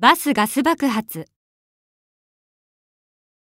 バスガス爆発。